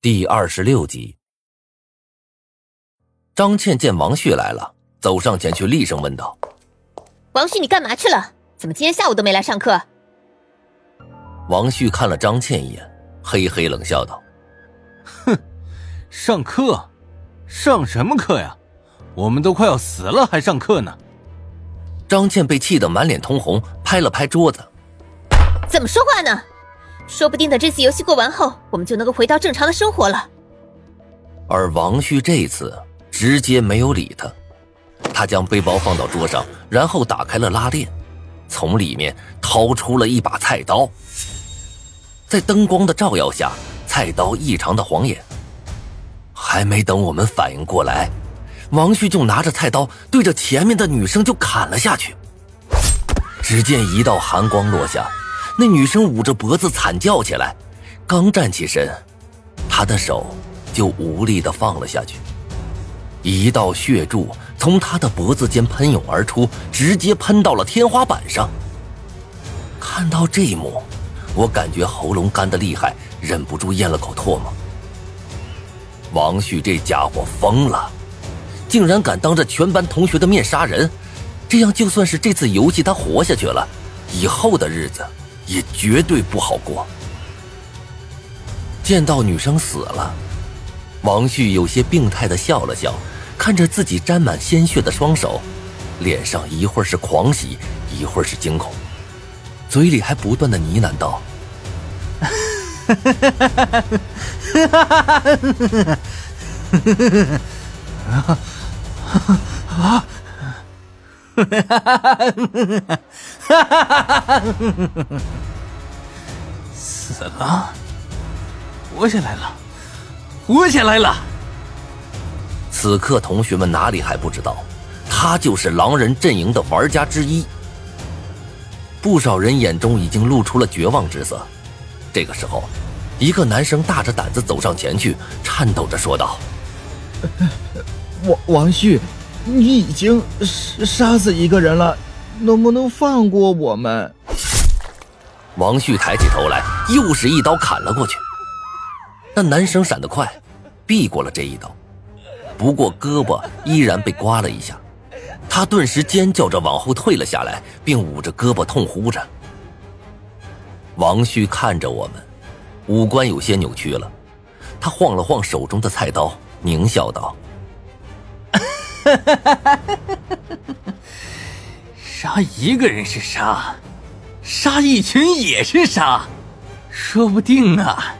第二十六集，张倩见王旭来了，走上前去，厉声问道：“王旭，你干嘛去了？怎么今天下午都没来上课？”王旭看了张倩一眼，嘿嘿冷笑道：“哼，上课？上什么课呀？我们都快要死了，还上课呢！”张倩被气得满脸通红，拍了拍桌子：“怎么说话呢？”说不定等这次游戏过完后，我们就能够回到正常的生活了。而王旭这次直接没有理他，他将背包放到桌上，然后打开了拉链，从里面掏出了一把菜刀。在灯光的照耀下，菜刀异常的晃眼。还没等我们反应过来，王旭就拿着菜刀对着前面的女生就砍了下去。只见一道寒光落下。那女生捂着脖子惨叫起来，刚站起身，她的手就无力的放了下去。一道血柱从她的脖子间喷涌而出，直接喷到了天花板上。看到这一幕，我感觉喉咙干的厉害，忍不住咽了口唾沫。王旭这家伙疯了，竟然敢当着全班同学的面杀人，这样就算是这次游戏他活下去了，以后的日子。也绝对不好过。见到女生死了，王旭有些病态的笑了笑，看着自己沾满鲜血的双手，脸上一会儿是狂喜，一会儿是惊恐，嘴里还不断的呢喃道：“哈哈哈哈哈哈，哈哈哈哈哈，啊啊！”哈哈哈哈哈！哈哈哈哈哈哈！死了，活下来了，活下来了！此刻，同学们哪里还不知道，他就是狼人阵营的玩家之一。不少人眼中已经露出了绝望之色。这个时候，一个男生大着胆子走上前去，颤抖着说道：“ 王王旭。”你已经杀死一个人了，能不能放过我们？王旭抬起头来，又是一刀砍了过去。那男生闪得快，避过了这一刀，不过胳膊依然被刮了一下，他顿时尖叫着往后退了下来，并捂着胳膊痛呼着。王旭看着我们，五官有些扭曲了，他晃了晃手中的菜刀，狞笑道。杀一个人是杀，杀一群也是杀，说不定啊，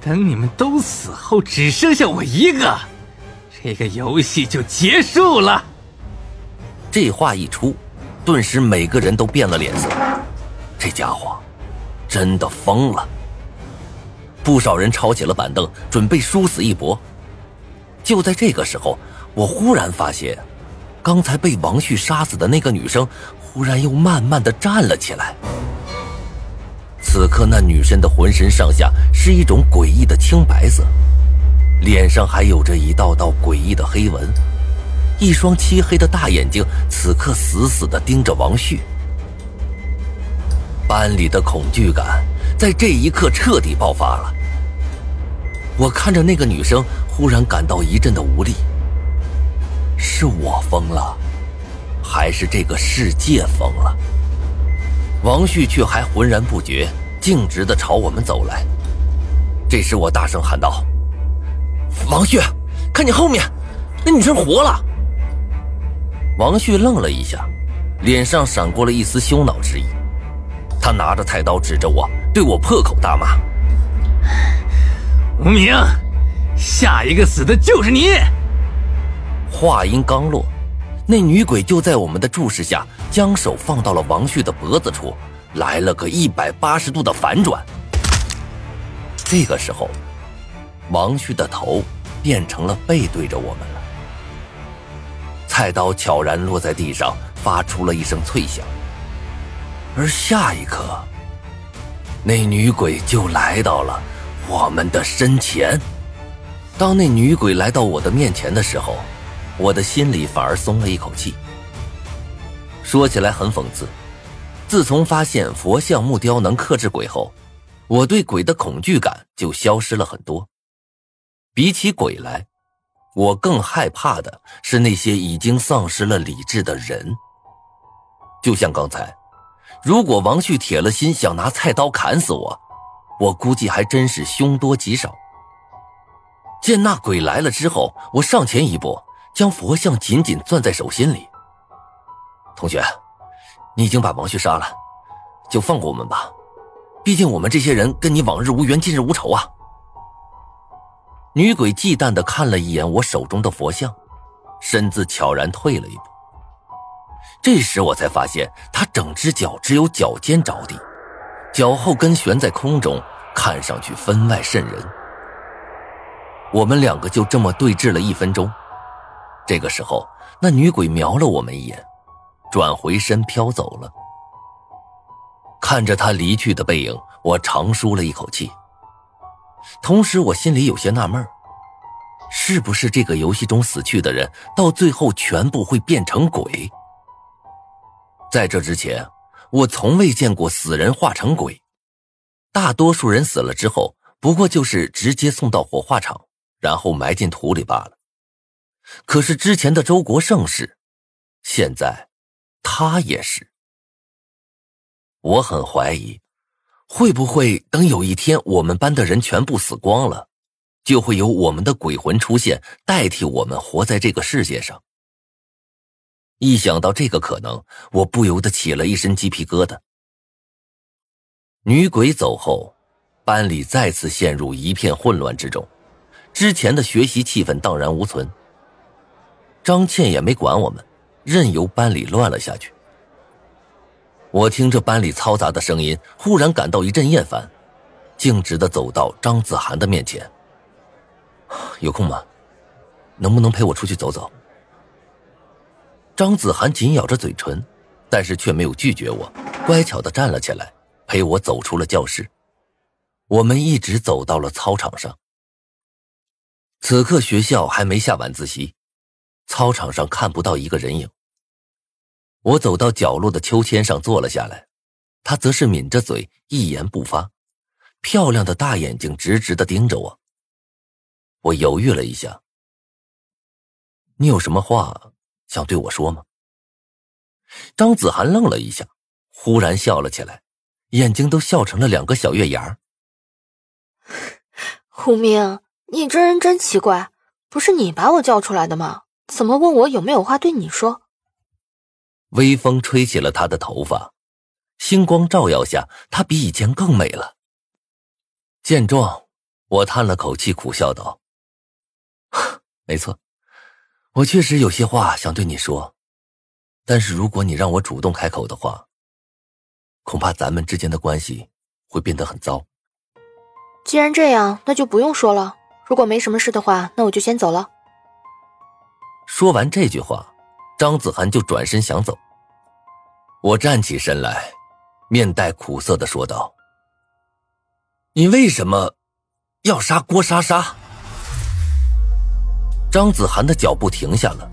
等你们都死后，只剩下我一个，这个游戏就结束了。这话一出，顿时每个人都变了脸色。这家伙真的疯了。不少人抄起了板凳，准备殊死一搏。就在这个时候。我忽然发现，刚才被王旭杀死的那个女生，忽然又慢慢的站了起来。此刻，那女生的浑身上下是一种诡异的青白色，脸上还有着一道道诡异的黑纹，一双漆黑的大眼睛此刻死死的盯着王旭。班里的恐惧感在这一刻彻底爆发了。我看着那个女生，忽然感到一阵的无力。是我疯了，还是这个世界疯了？王旭却还浑然不觉，径直的朝我们走来。这时我大声喊道：“王旭，看你后面，那女生活了！”王旭愣了一下，脸上闪过了一丝羞恼之意。他拿着菜刀指着我，对我破口大骂：“无名，下一个死的就是你！”话音刚落，那女鬼就在我们的注视下，将手放到了王旭的脖子处，来了个一百八十度的反转。这个时候，王旭的头变成了背对着我们了。菜刀悄然落在地上，发出了一声脆响。而下一刻，那女鬼就来到了我们的身前。当那女鬼来到我的面前的时候，我的心里反而松了一口气。说起来很讽刺，自从发现佛像木雕能克制鬼后，我对鬼的恐惧感就消失了很多。比起鬼来，我更害怕的是那些已经丧失了理智的人。就像刚才，如果王旭铁了心想拿菜刀砍死我，我估计还真是凶多吉少。见那鬼来了之后，我上前一步，将佛像紧紧攥在手心里。同学，你已经把王旭杀了，就放过我们吧，毕竟我们这些人跟你往日无冤，近日无仇啊。女鬼忌惮的看了一眼我手中的佛像，身子悄然退了一步。这时我才发现，她整只脚只有脚尖着地，脚后跟悬在空中，看上去分外瘆人。我们两个就这么对峙了一分钟，这个时候，那女鬼瞄了我们一眼，转回身飘走了。看着她离去的背影，我长舒了一口气。同时，我心里有些纳闷是不是这个游戏中死去的人，到最后全部会变成鬼？在这之前，我从未见过死人化成鬼，大多数人死了之后，不过就是直接送到火化场，然后埋进土里罢了。可是之前的周国胜是，现在，他也是。我很怀疑。会不会等有一天我们班的人全部死光了，就会有我们的鬼魂出现，代替我们活在这个世界上？一想到这个可能，我不由得起了一身鸡皮疙瘩。女鬼走后，班里再次陷入一片混乱之中，之前的学习气氛荡然无存。张倩也没管我们，任由班里乱了下去。我听着班里嘈杂的声音，忽然感到一阵厌烦，径直的走到张子涵的面前。有空吗？能不能陪我出去走走？张子涵紧咬着嘴唇，但是却没有拒绝我，乖巧的站了起来，陪我走出了教室。我们一直走到了操场上。此刻学校还没下晚自习，操场上看不到一个人影。我走到角落的秋千上坐了下来，他则是抿着嘴，一言不发，漂亮的大眼睛直直的盯着我。我犹豫了一下，你有什么话想对我说吗？张子涵愣了一下，忽然笑了起来，眼睛都笑成了两个小月牙胡明，你这人真奇怪，不是你把我叫出来的吗？怎么问我有没有话对你说？微风吹起了她的头发，星光照耀下，她比以前更美了。见状，我叹了口气，苦笑道：“ 没错，我确实有些话想对你说，但是如果你让我主动开口的话，恐怕咱们之间的关系会变得很糟。既然这样，那就不用说了。如果没什么事的话，那我就先走了。”说完这句话，张子涵就转身想走。我站起身来，面带苦涩的说道：“你为什么要杀郭莎莎？”张子涵的脚步停下了，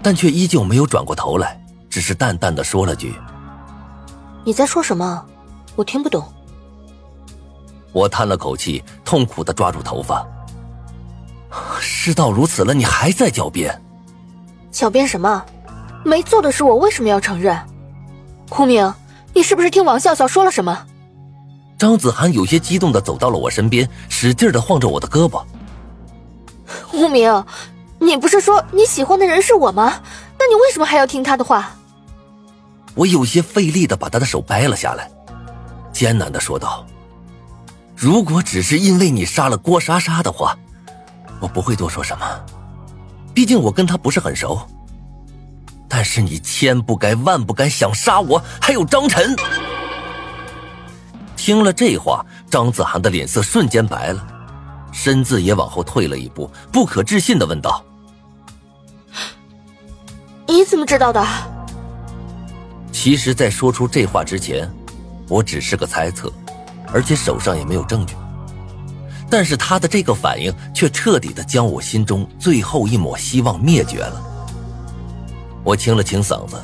但却依旧没有转过头来，只是淡淡的说了句：“你在说什么？我听不懂。”我叹了口气，痛苦的抓住头发。事到如此了，你还在狡辩？狡辩什么？没做的事，我为什么要承认？胡明，你是不是听王笑笑说了什么？张子涵有些激动的走到了我身边，使劲的晃着我的胳膊。胡明，你不是说你喜欢的人是我吗？那你为什么还要听他的话？我有些费力的把他的手掰了下来，艰难的说道：“如果只是因为你杀了郭莎莎的话，我不会多说什么，毕竟我跟他不是很熟。”但是你千不该万不该想杀我，还有张晨。听了这话，张子涵的脸色瞬间白了，身子也往后退了一步，不可置信的问道：“你怎么知道的？”其实，在说出这话之前，我只是个猜测，而且手上也没有证据。但是他的这个反应，却彻底的将我心中最后一抹希望灭绝了。我清了清嗓子，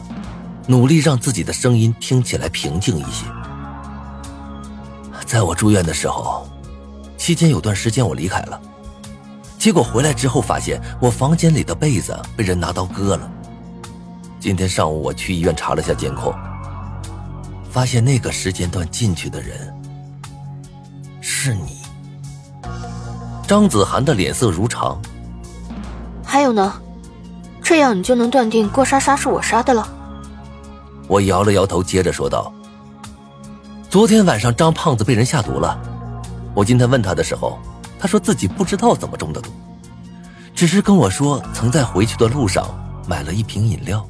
努力让自己的声音听起来平静一些。在我住院的时候，期间有段时间我离开了，结果回来之后发现我房间里的被子被人拿刀割了。今天上午我去医院查了下监控，发现那个时间段进去的人是你。张子涵的脸色如常。还有呢？这样你就能断定郭莎莎是我杀的了？我摇了摇头，接着说道：“昨天晚上张胖子被人下毒了。我今天问他的时候，他说自己不知道怎么中的毒，只是跟我说曾在回去的路上买了一瓶饮料。”